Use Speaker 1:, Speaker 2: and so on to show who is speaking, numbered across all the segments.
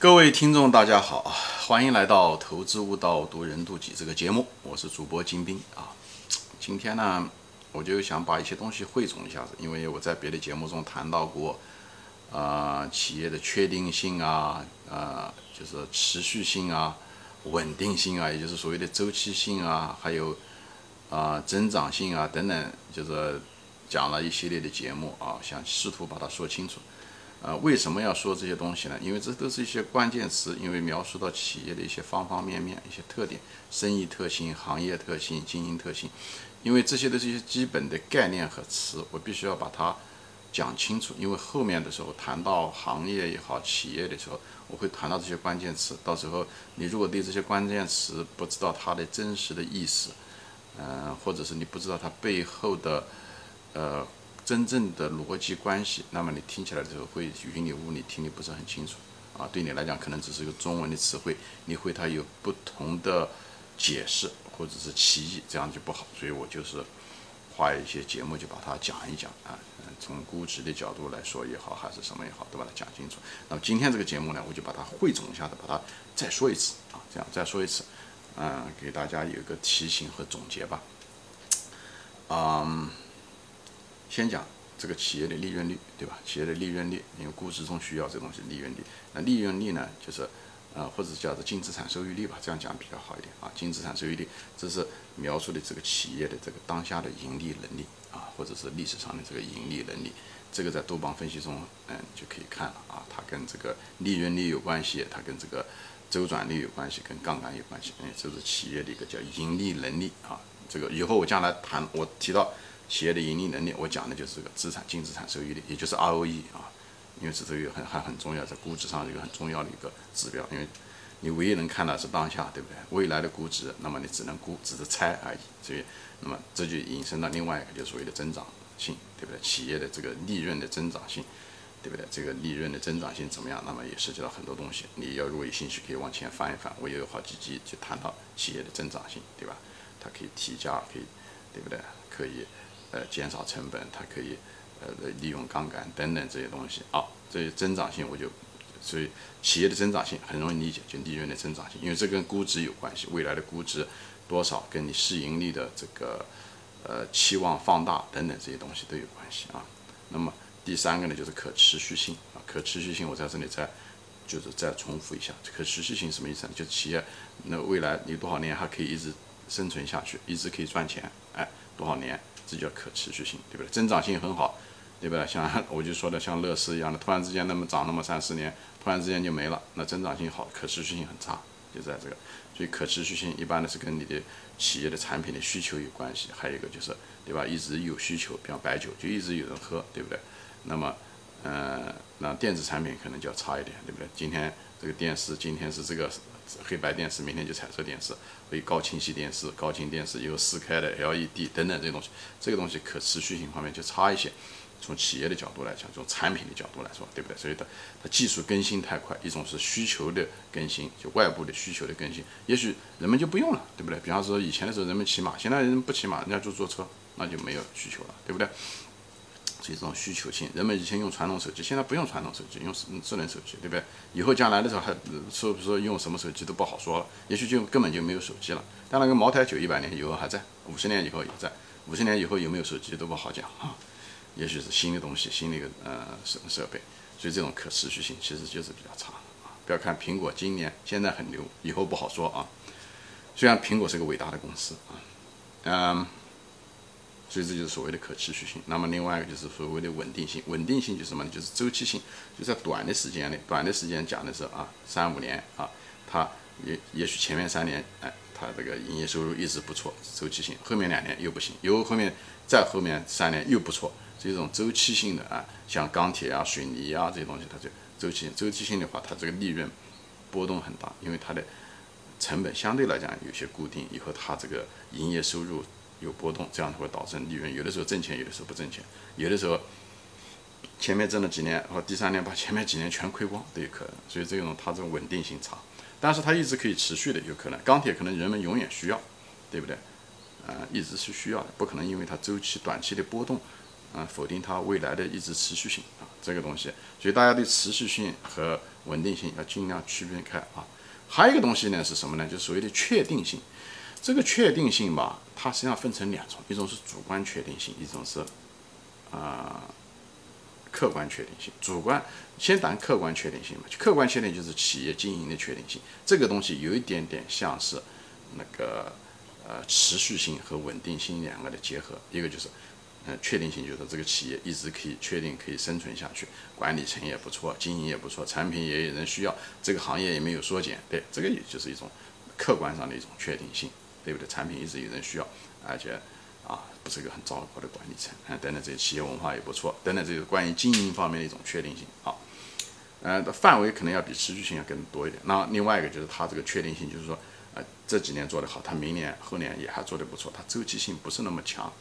Speaker 1: 各位听众，大家好，欢迎来到《投资悟道，读人度己》这个节目，我是主播金兵啊。今天呢，我就想把一些东西汇总一下子，因为我在别的节目中谈到过，啊，企业的确定性啊，啊，就是持续性啊，稳定性啊，也就是所谓的周期性啊，还有啊，增长性啊等等，就是讲了一系列的节目啊，想试图把它说清楚。呃，为什么要说这些东西呢？因为这都是一些关键词，因为描述到企业的一些方方面面、一些特点、生意特性、行业特性、经营特性，因为这些都是一些基本的概念和词，我必须要把它讲清楚。因为后面的时候谈到行业也好、企业的时候，我会谈到这些关键词。到时候你如果对这些关键词不知道它的真实的意思，嗯，或者是你不知道它背后的，呃。真正的逻辑关系，那么你听起来的时候会云里雾里，听力不是很清楚啊。对你来讲，可能只是一个中文的词汇，你会它有不同的解释或者是歧义，这样就不好。所以我就是花一些节目就把它讲一讲啊，从估值的角度来说也好，还是什么也好，都把它讲清楚。那么今天这个节目呢，我就把它汇总一下子，把它再说一次啊，这样再说一次，嗯，给大家有一个提醒和总结吧，嗯。先讲这个企业的利润率，对吧？企业的利润率，因为估值中需要这东西，利润率。那利润率呢，就是，呃，或者叫做净资产收益率吧，这样讲比较好一点啊。净资产收益率，这是描述的这个企业的这个当下的盈利能力啊，或者是历史上的这个盈利能力。这个在多邦分析中，嗯，就可以看了啊。它跟这个利润率有关系，它跟这个周转率有关系，跟杠杆有关系。嗯，这是企业的一个叫盈利能力啊。这个以后我将来谈，我提到。企业的盈利能力，我讲的就是这个资产净资产收益率，也就是 ROE 啊，因为这是一个很还很重要，在估值上一个很重要的一个指标，因为你唯一能看到是当下，对不对？未来的估值，那么你只能估，只是猜而已。所以，那么这就引申到另外一个，就是所谓的增长性，对不对？企业的这个利润的增长性，对不对？这个利润的增长性怎么样？那么也涉及到很多东西。你要如果有兴趣，可以往前翻一翻，我也有好几集就谈到企业的增长性，对吧？它可以提价，可以，对不对？可以。呃，减少成本，它可以，呃，利用杠杆等等这些东西啊。这些增长性，我就，所以企业的增长性很容易理解，就利润的增长性，因为这跟估值有关系，未来的估值多少跟你市盈率的这个，呃，期望放大等等这些东西都有关系啊。那么第三个呢，就是可持续性啊，可持续性我在这里再就是再重复一下，可持续性什么意思呢？就企业那未来你多少年还可以一直生存下去，一直可以赚钱，哎，多少年？这叫可持续性，对不对？增长性很好，对不对？像 我就说的像乐视一样的，突然之间那么涨那么三四年，突然之间就没了，那增长性好，可持续性很差，就在这个。所以可持续性一般的是跟你的企业的产品的需求有关系，还有一个就是，对吧？一直有需求，比方白酒就一直有人喝，对不对？那么，嗯，那电子产品可能就要差一点，对不对？今天这个电视，今天是这个。黑白电视，明天就彩色电视，会高清晰电视、高清电视，有四 K 的 LED 等等这些东西，这个东西可持续性方面就差一些。从企业的角度来讲，从产品的角度来说，对不对？所以它它技术更新太快，一种是需求的更新，就外部的需求的更新，也许人们就不用了，对不对？比方说以前的时候人们骑马，现在人不骑马，人家就坐车，那就没有需求了，对不对？这种需求性，人们以前用传统手机，现在不用传统手机，用智能手机，对不对？以后将来的时候还说不说用什么手机都不好说了，也许就根本就没有手机了。但那个茅台酒一百年以后还在，五十年以后也在，五十年以后有没有手机都不好讲啊。也许是新的东西，新的一个呃设设备，所以这种可持续性其实就是比较差啊。不要看苹果今年现在很牛，以后不好说啊。虽然苹果是个伟大的公司啊，嗯。所以这就是所谓的可持续性。那么另外一个就是所谓的稳定性。稳定性就是什么呢？就是周期性，就在短的时间内，短的时间讲的是啊，三五年啊，它也也许前面三年，哎，它这个营业收入一直不错，周期性。后面两年又不行，又后面再后面三年又不错，这种周期性的啊，像钢铁啊、水泥啊这些东西，它就周期性。周期性的话，它这个利润波动很大，因为它的成本相对来讲有些固定，以后它这个营业收入。有波动，这样会导致利润有的时候挣钱，有的时候不挣钱，有的时候前面挣了几年，和第三年把前面几年全亏光都有可能。所以这种它这种稳定性差，但是它一直可以持续的有可能。钢铁可能人们永远需要，对不对？啊，一直是需要的，不可能因为它周期短期的波动，啊，否定它未来的一直持续性啊，这个东西。所以大家对持续性和稳定性要尽量区分开啊。还有一个东西呢是什么呢？就所谓的确定性。这个确定性吧，它实际上分成两种，一种是主观确定性，一种是啊客观确定性。主观先谈客观确定性嘛，客观确定就是企业经营的确定性。这个东西有一点点像是那个呃持续性和稳定性两个的结合，一个就是。呃，确定性就是这个企业一直可以确定可以生存下去，管理层也不错，经营也不错，产品也有人需要，这个行业也没有缩减，对，这个也就是一种客观上的一种确定性，对不对？产品一直有人需要，而且啊，不是一个很糟糕的管理层，啊，等等，这些企业文化也不错，等等，这个关于经营方面的一种确定性，好，呃，范围可能要比持续性要更多一点。那另外一个就是它这个确定性，就是说，呃，这几年做得好，它明年后年也还做得不错，它周期性不是那么强。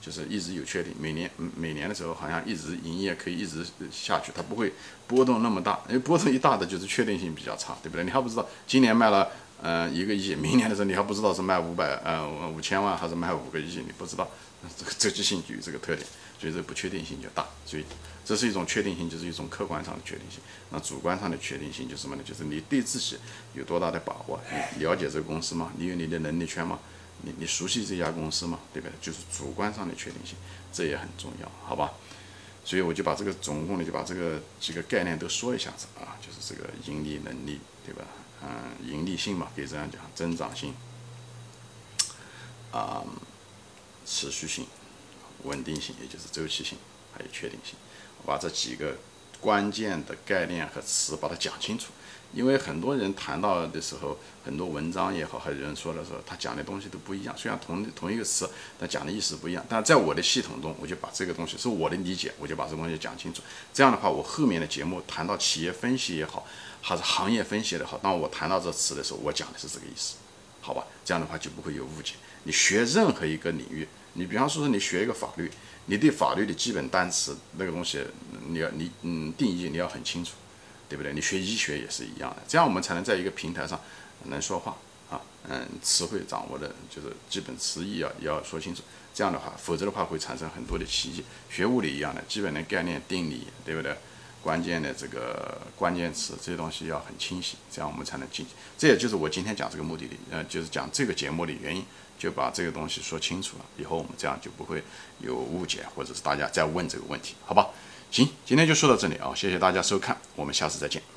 Speaker 1: 就是一直有确定，每年每年的时候好像一直营业可以一直下去，它不会波动那么大，因为波动一大的就是确定性比较差，对不对？你还不知道今年卖了呃一个亿，明年的时候你还不知道是卖五百呃五千万还是卖五个亿，你不知道，这个周期性就有这个特点，所以这不确定性就大，所以这是一种确定性，就是一种客观上的确定性。那主观上的确定性就是什么呢？就是你对自己有多大的把握，你了解这个公司吗？你有你的能力圈吗？你你熟悉这家公司吗？对不对？就是主观上的确定性，这也很重要，好吧？所以我就把这个总共的就把这个几个概念都说一下子啊，就是这个盈利能力，对吧？嗯，盈利性嘛，可以这样讲，增长性，啊，持续性，稳定性，也就是周期性，还有确定性。我把这几个关键的概念和词把它讲清楚。因为很多人谈到的时候，很多文章也好，还有人说的时候，他讲的东西都不一样。虽然同同一个词，但讲的意思不一样。但在我的系统中，我就把这个东西是我的理解，我就把这个东西讲清楚。这样的话，我后面的节目谈到企业分析也好，还是行业分析也好，当我谈到这词的时候，我讲的是这个意思，好吧？这样的话就不会有误解。你学任何一个领域，你比方说说你学一个法律，你对法律的基本单词那个东西，你要你嗯定义你要很清楚。对不对？你学医学也是一样的，这样我们才能在一个平台上能说话啊。嗯，词汇掌握的就是基本词义要要说清楚。这样的话，否则的话会产生很多的歧义。学物理一样的，基本的概念、定理，对不对？关键的这个关键词这些东西要很清晰，这样我们才能进。这也就是我今天讲这个目的的，呃，就是讲这个节目的原因，就把这个东西说清楚了。以后我们这样就不会有误解，或者是大家再问这个问题，好吧？行，今天就说到这里啊！谢谢大家收看，我们下次再见。